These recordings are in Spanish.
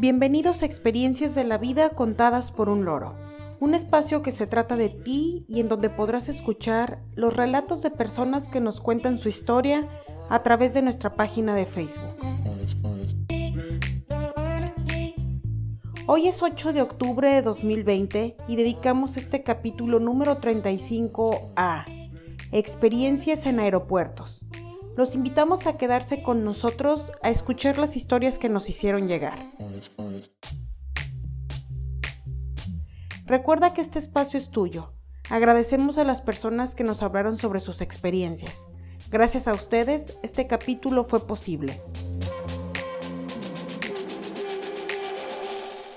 Bienvenidos a Experiencias de la Vida contadas por un loro, un espacio que se trata de ti y en donde podrás escuchar los relatos de personas que nos cuentan su historia a través de nuestra página de Facebook. Hoy es 8 de octubre de 2020 y dedicamos este capítulo número 35 a Experiencias en aeropuertos. Los invitamos a quedarse con nosotros a escuchar las historias que nos hicieron llegar. Recuerda que este espacio es tuyo. Agradecemos a las personas que nos hablaron sobre sus experiencias. Gracias a ustedes, este capítulo fue posible.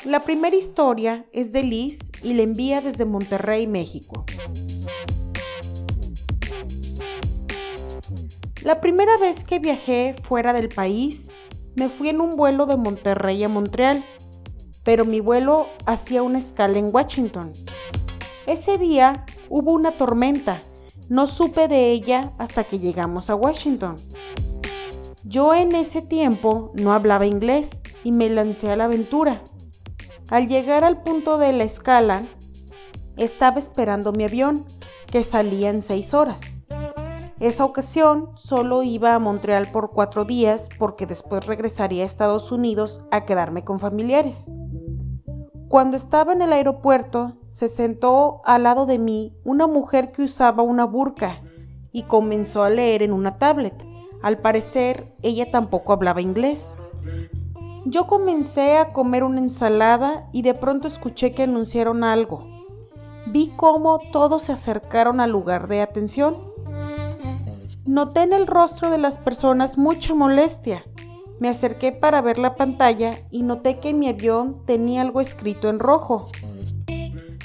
La primera historia es de Liz y la envía desde Monterrey, México. La primera vez que viajé fuera del país, me fui en un vuelo de Monterrey a Montreal, pero mi vuelo hacía una escala en Washington. Ese día hubo una tormenta, no supe de ella hasta que llegamos a Washington. Yo en ese tiempo no hablaba inglés y me lancé a la aventura. Al llegar al punto de la escala, estaba esperando mi avión, que salía en seis horas. Esa ocasión solo iba a Montreal por cuatro días porque después regresaría a Estados Unidos a quedarme con familiares. Cuando estaba en el aeropuerto, se sentó al lado de mí una mujer que usaba una burka y comenzó a leer en una tablet. Al parecer, ella tampoco hablaba inglés. Yo comencé a comer una ensalada y de pronto escuché que anunciaron algo. Vi cómo todos se acercaron al lugar de atención Noté en el rostro de las personas mucha molestia. Me acerqué para ver la pantalla y noté que mi avión tenía algo escrito en rojo.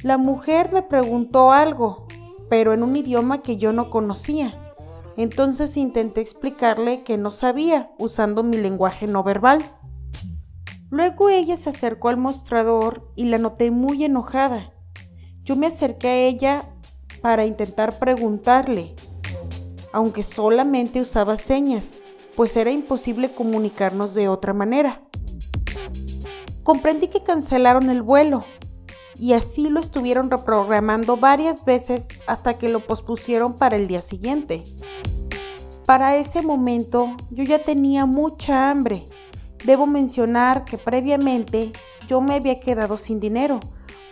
La mujer me preguntó algo, pero en un idioma que yo no conocía. Entonces intenté explicarle que no sabía, usando mi lenguaje no verbal. Luego ella se acercó al mostrador y la noté muy enojada. Yo me acerqué a ella para intentar preguntarle, aunque solamente usaba señas, pues era imposible comunicarnos de otra manera. Comprendí que cancelaron el vuelo y así lo estuvieron reprogramando varias veces hasta que lo pospusieron para el día siguiente. Para ese momento yo ya tenía mucha hambre. Debo mencionar que previamente yo me había quedado sin dinero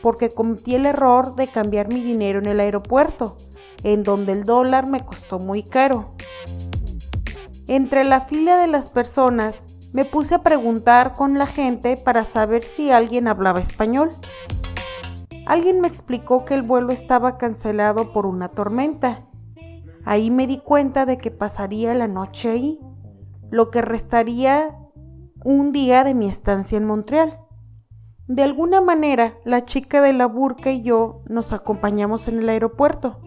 porque cometí el error de cambiar mi dinero en el aeropuerto en donde el dólar me costó muy caro. Entre la fila de las personas me puse a preguntar con la gente para saber si alguien hablaba español. Alguien me explicó que el vuelo estaba cancelado por una tormenta. Ahí me di cuenta de que pasaría la noche ahí, lo que restaría un día de mi estancia en Montreal. De alguna manera, la chica de la burka y yo nos acompañamos en el aeropuerto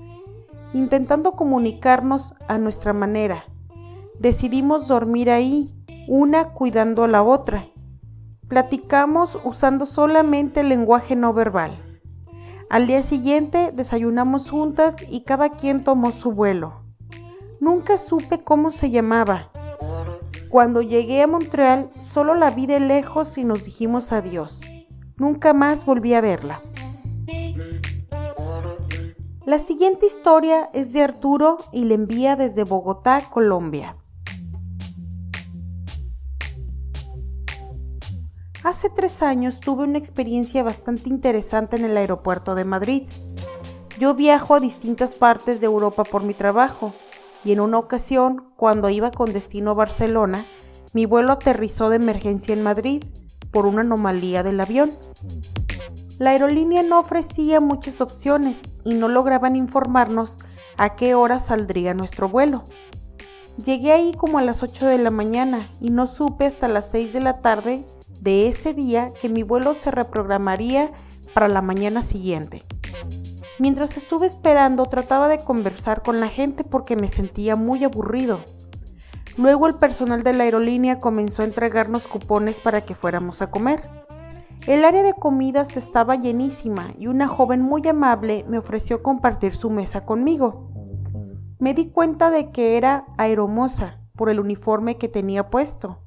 intentando comunicarnos a nuestra manera. Decidimos dormir ahí, una cuidando a la otra. Platicamos usando solamente el lenguaje no verbal. Al día siguiente desayunamos juntas y cada quien tomó su vuelo. Nunca supe cómo se llamaba. Cuando llegué a Montreal solo la vi de lejos y nos dijimos adiós. Nunca más volví a verla. La siguiente historia es de Arturo y le envía desde Bogotá, Colombia. Hace tres años tuve una experiencia bastante interesante en el aeropuerto de Madrid. Yo viajo a distintas partes de Europa por mi trabajo y en una ocasión, cuando iba con destino a Barcelona, mi vuelo aterrizó de emergencia en Madrid por una anomalía del avión. La aerolínea no ofrecía muchas opciones y no lograban informarnos a qué hora saldría nuestro vuelo. Llegué ahí como a las 8 de la mañana y no supe hasta las 6 de la tarde de ese día que mi vuelo se reprogramaría para la mañana siguiente. Mientras estuve esperando trataba de conversar con la gente porque me sentía muy aburrido. Luego el personal de la aerolínea comenzó a entregarnos cupones para que fuéramos a comer. El área de comidas estaba llenísima y una joven muy amable me ofreció compartir su mesa conmigo. Me di cuenta de que era aeromosa por el uniforme que tenía puesto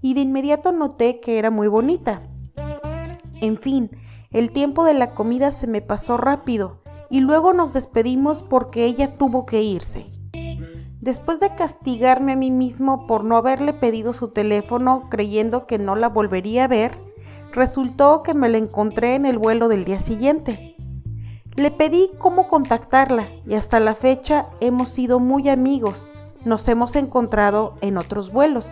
y de inmediato noté que era muy bonita. En fin, el tiempo de la comida se me pasó rápido y luego nos despedimos porque ella tuvo que irse. Después de castigarme a mí mismo por no haberle pedido su teléfono creyendo que no la volvería a ver, resultó que me la encontré en el vuelo del día siguiente. Le pedí cómo contactarla y hasta la fecha hemos sido muy amigos. Nos hemos encontrado en otros vuelos.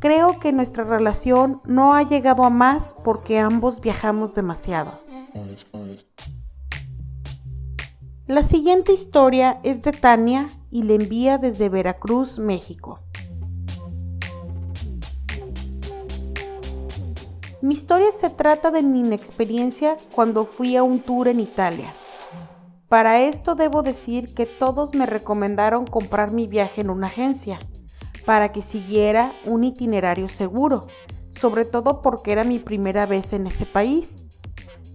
Creo que nuestra relación no ha llegado a más porque ambos viajamos demasiado. La siguiente historia es de Tania y le envía desde Veracruz, México. Mi historia se trata de mi inexperiencia cuando fui a un tour en Italia. Para esto debo decir que todos me recomendaron comprar mi viaje en una agencia para que siguiera un itinerario seguro, sobre todo porque era mi primera vez en ese país.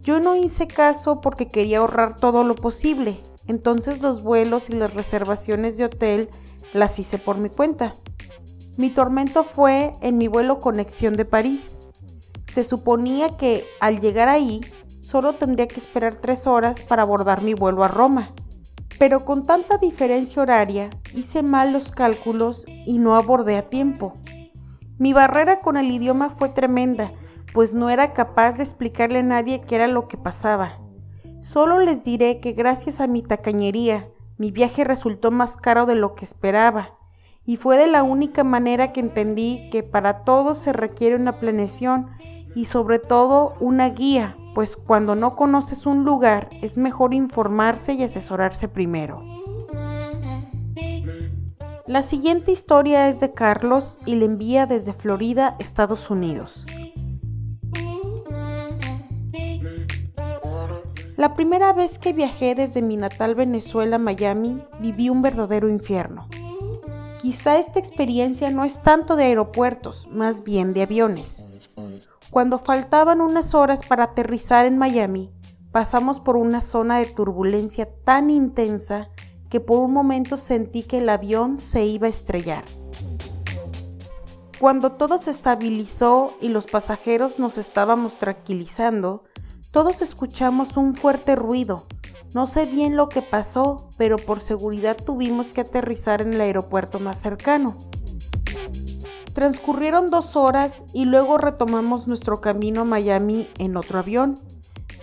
Yo no hice caso porque quería ahorrar todo lo posible, entonces los vuelos y las reservaciones de hotel las hice por mi cuenta. Mi tormento fue en mi vuelo Conexión de París. Se suponía que al llegar ahí solo tendría que esperar tres horas para abordar mi vuelo a Roma. Pero con tanta diferencia horaria hice mal los cálculos y no abordé a tiempo. Mi barrera con el idioma fue tremenda, pues no era capaz de explicarle a nadie qué era lo que pasaba. Solo les diré que gracias a mi tacañería, mi viaje resultó más caro de lo que esperaba, y fue de la única manera que entendí que para todo se requiere una planeación y sobre todo una guía, pues cuando no conoces un lugar es mejor informarse y asesorarse primero. La siguiente historia es de Carlos y le envía desde Florida, Estados Unidos. La primera vez que viajé desde mi natal Venezuela a Miami, viví un verdadero infierno. Quizá esta experiencia no es tanto de aeropuertos, más bien de aviones. Cuando faltaban unas horas para aterrizar en Miami, pasamos por una zona de turbulencia tan intensa que por un momento sentí que el avión se iba a estrellar. Cuando todo se estabilizó y los pasajeros nos estábamos tranquilizando, todos escuchamos un fuerte ruido. No sé bien lo que pasó, pero por seguridad tuvimos que aterrizar en el aeropuerto más cercano. Transcurrieron dos horas y luego retomamos nuestro camino a Miami en otro avión,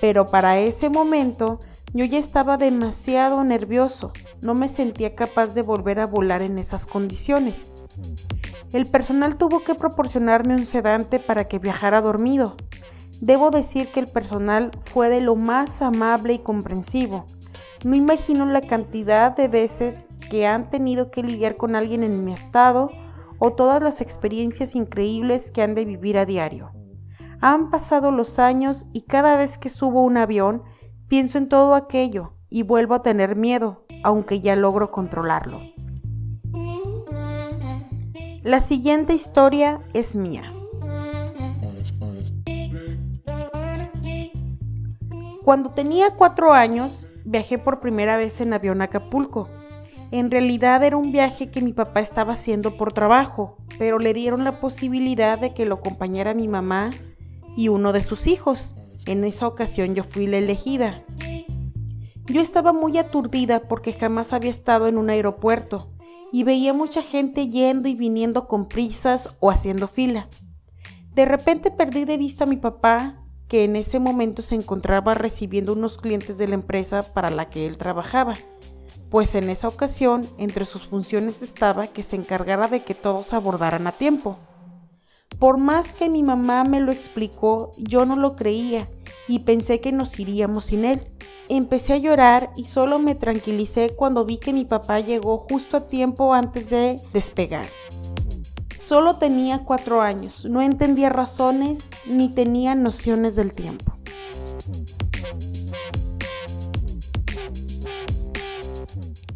pero para ese momento yo ya estaba demasiado nervioso, no me sentía capaz de volver a volar en esas condiciones. El personal tuvo que proporcionarme un sedante para que viajara dormido. Debo decir que el personal fue de lo más amable y comprensivo. No imagino la cantidad de veces que han tenido que lidiar con alguien en mi estado o todas las experiencias increíbles que han de vivir a diario. Han pasado los años y cada vez que subo un avión pienso en todo aquello y vuelvo a tener miedo, aunque ya logro controlarlo. La siguiente historia es mía. Cuando tenía cuatro años, viajé por primera vez en avión a Acapulco. En realidad era un viaje que mi papá estaba haciendo por trabajo, pero le dieron la posibilidad de que lo acompañara mi mamá y uno de sus hijos. En esa ocasión yo fui la elegida. Yo estaba muy aturdida porque jamás había estado en un aeropuerto y veía mucha gente yendo y viniendo con prisas o haciendo fila. De repente perdí de vista a mi papá, que en ese momento se encontraba recibiendo unos clientes de la empresa para la que él trabajaba pues en esa ocasión entre sus funciones estaba que se encargara de que todos abordaran a tiempo. Por más que mi mamá me lo explicó, yo no lo creía y pensé que nos iríamos sin él. Empecé a llorar y solo me tranquilicé cuando vi que mi papá llegó justo a tiempo antes de despegar. Solo tenía cuatro años, no entendía razones ni tenía nociones del tiempo.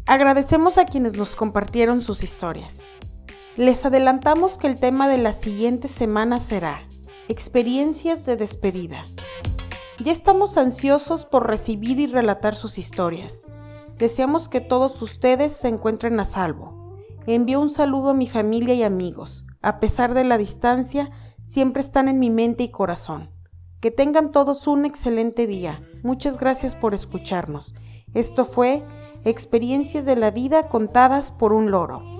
Agradecemos a quienes nos compartieron sus historias. Les adelantamos que el tema de la siguiente semana será experiencias de despedida. Ya estamos ansiosos por recibir y relatar sus historias. Deseamos que todos ustedes se encuentren a salvo. Envío un saludo a mi familia y amigos. A pesar de la distancia, siempre están en mi mente y corazón. Que tengan todos un excelente día. Muchas gracias por escucharnos. Esto fue Experiencias de la vida contadas por un loro.